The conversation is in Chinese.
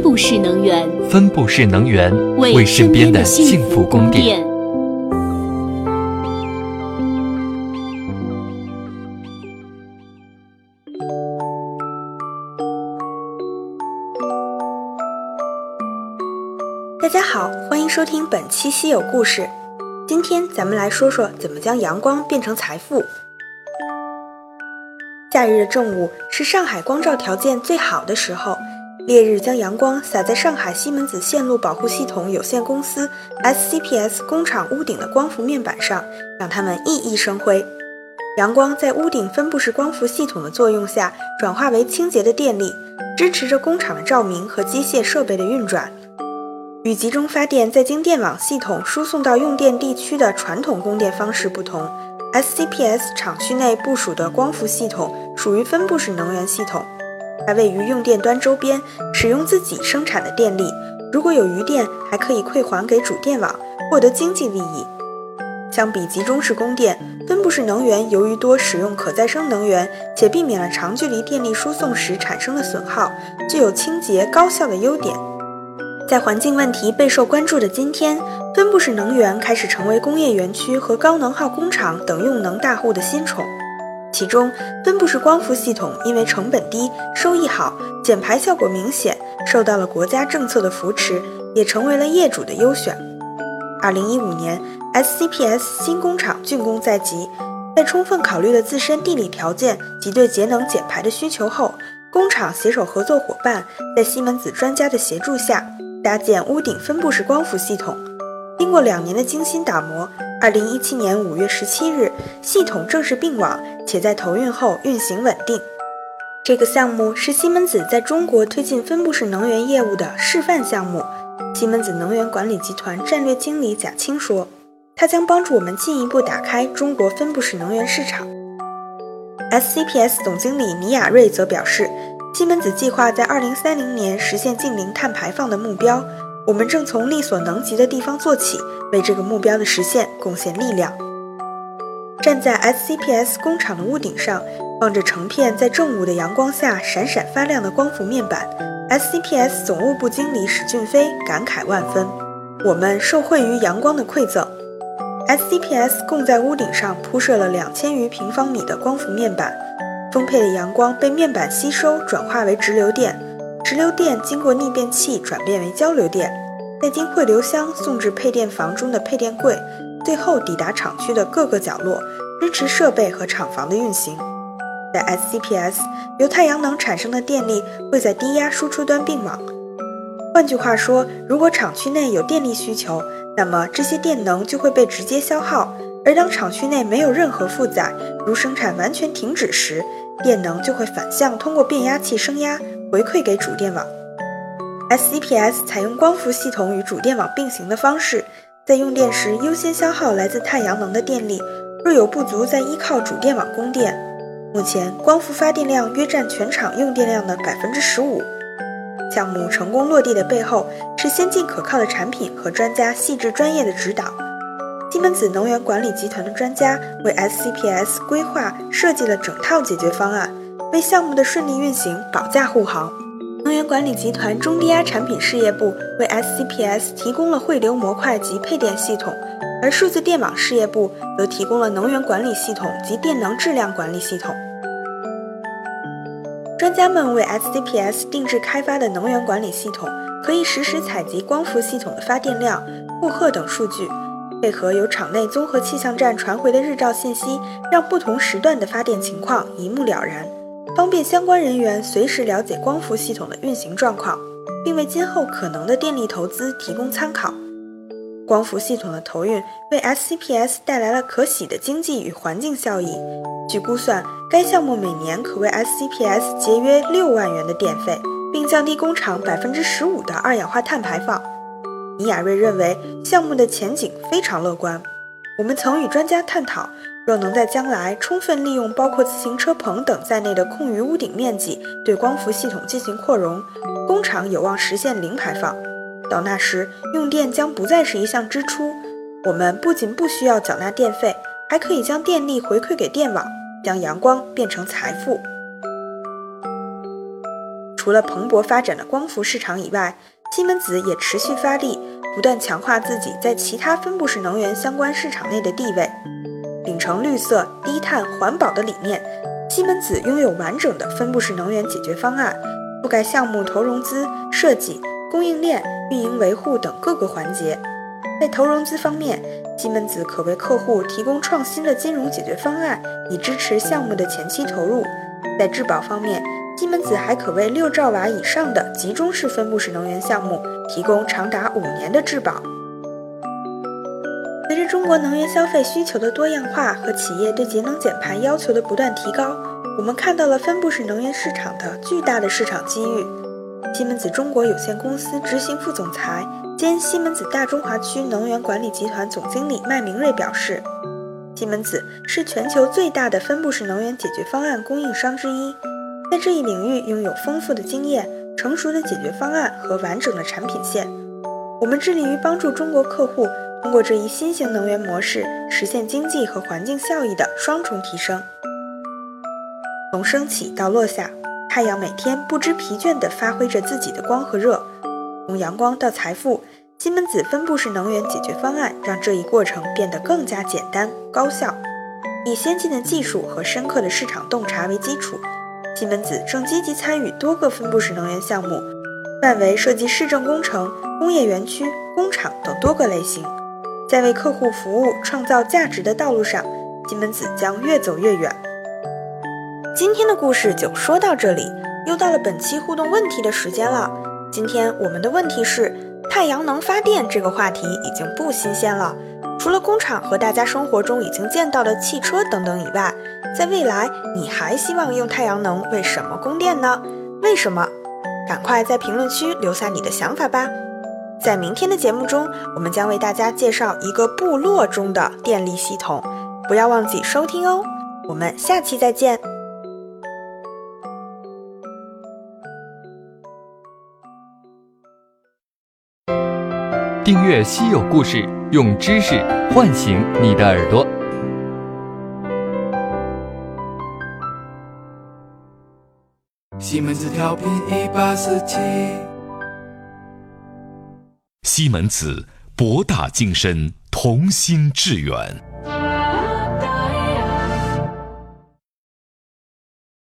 分布式能源，分布式能源为身边的幸福供电。大家好，欢迎收听本期稀有故事。今天咱们来说说怎么将阳光变成财富。夏日的正午是上海光照条件最好的时候，烈日将阳光洒在上海西门子线路保护系统有限公司 （SCPS） 工厂屋顶的光伏面板上，让它们熠熠生辉。阳光在屋顶分布式光伏系统的作用下，转化为清洁的电力，支持着工厂的照明和机械设备的运转。与集中发电再经电网系统输送到用电地区的传统供电方式不同，SCPS 厂区内部署的光伏系统属于分布式能源系统。它位于用电端周边，使用自己生产的电力，如果有余电，还可以馈还给主电网，获得经济利益。相比集中式供电，分布式能源由于多使用可再生能源，且避免了长距离电力输送时产生的损耗，具有清洁高效的优点。在环境问题备受关注的今天，分布式能源开始成为工业园区和高能耗工厂等用能大户的新宠。其中，分布式光伏系统因为成本低、收益好、减排效果明显，受到了国家政策的扶持，也成为了业主的优选。二零一五年，SCPS 新工厂竣工在即，在充分考虑了自身地理条件及对节能减排的需求后，工厂携手合作伙伴，在西门子专家的协助下。搭建屋顶分布式光伏系统，经过两年的精心打磨，二零一七年五月十七日，系统正式并网，且在投运后运行稳定。这个项目是西门子在中国推进分布式能源业务的示范项目。西门子能源管理集团战略经理贾青说：“它将帮助我们进一步打开中国分布式能源市场。”SCPS 总经理倪亚瑞则表示。西门子计划在二零三零年实现净零碳排放的目标，我们正从力所能及的地方做起，为这个目标的实现贡献力量。站在 SCPS 工厂的屋顶上，望着成片在正午的阳光下闪闪发亮的光伏面板，SCPS 总务部经理史俊飞感慨万分：“我们受惠于阳光的馈赠。”SCPS 共在屋顶上铺设了两千余平方米的光伏面板。丰沛的阳光被面板吸收，转化为直流电，直流电经过逆变器转变为交流电，再经汇流箱送至配电房中的配电柜，最后抵达厂区的各个角落，支持设备和厂房的运行。在 SCPS，由太阳能产生的电力会在低压输出端并网。换句话说，如果厂区内有电力需求，那么这些电能就会被直接消耗。而当厂区内没有任何负载，如生产完全停止时，电能就会反向通过变压器升压回馈给主电网。SCPS 采用光伏系统与主电网并行的方式，在用电时优先消耗来自太阳能的电力，若有不足再依靠主电网供电。目前，光伏发电量约占全场用电量的百分之十五。项目成功落地的背后，是先进可靠的产品和专家细致专业的指导。西门子能源管理集团的专家为 SCPS 规划设计了整套解决方案，为项目的顺利运行保驾护航。能源管理集团中低压产品事业部为 SCPS 提供了汇流模块及配电系统，而数字电网事业部则提供了能源管理系统及电能质量管理系统。专家们为 SCPS 定制开发的能源管理系统，可以实时采集光伏系统的发电量、负荷等数据。配合由场内综合气象站传回的日照信息，让不同时段的发电情况一目了然，方便相关人员随时了解光伏系统的运行状况，并为今后可能的电力投资提供参考。光伏系统的投运为 SCPS 带来了可喜的经济与环境效益。据估算，该项目每年可为 SCPS 节约六万元的电费，并降低工厂百分之十五的二氧化碳排放。倪亚瑞认为项目的前景非常乐观。我们曾与专家探讨，若能在将来充分利用包括自行车棚等在内的空余屋顶面积，对光伏系统进行扩容，工厂有望实现零排放。到那时，用电将不再是一项支出。我们不仅不需要缴纳电费，还可以将电力回馈给电网，将阳光变成财富。除了蓬勃发展的光伏市场以外，西门子也持续发力，不断强化自己在其他分布式能源相关市场内的地位。秉承绿色、低碳、环保的理念，西门子拥有完整的分布式能源解决方案，覆盖项目投融资、设计、供应链、运营维护等各个环节。在投融资方面，西门子可为客户提供创新的金融解决方案，以支持项目的前期投入。在质保方面，西门子还可为六兆瓦以上的集中式分布式能源项目提供长达五年的质保。随着中国能源消费需求的多样化和企业对节能减排要求的不断提高，我们看到了分布式能源市场的巨大的市场机遇。西门子中国有限公司执行副总裁兼西门子大中华区能源管理集团总经理麦明瑞表示。西门子是全球最大的分布式能源解决方案供应商之一，在这一领域拥有丰富的经验、成熟的解决方案和完整的产品线。我们致力于帮助中国客户通过这一新型能源模式，实现经济和环境效益的双重提升。从升起到落下，太阳每天不知疲倦地发挥着自己的光和热；从阳光到财富。西门子分布式能源解决方案让这一过程变得更加简单高效。以先进的技术和深刻的市场洞察为基础，西门子正积极参与多个分布式能源项目，范围涉及市政工程、工业园区、工厂等多个类型。在为客户服务、创造价值的道路上，西门子将越走越远。今天的故事就说到这里，又到了本期互动问题的时间了。今天我们的问题是。太阳能发电这个话题已经不新鲜了，除了工厂和大家生活中已经见到的汽车等等以外，在未来你还希望用太阳能为什么供电呢？为什么？赶快在评论区留下你的想法吧！在明天的节目中，我们将为大家介绍一个部落中的电力系统，不要忘记收听哦！我们下期再见。订阅稀有故事，用知识唤醒你的耳朵。西门子调频一八四七。西门子，博大精深，同心致远。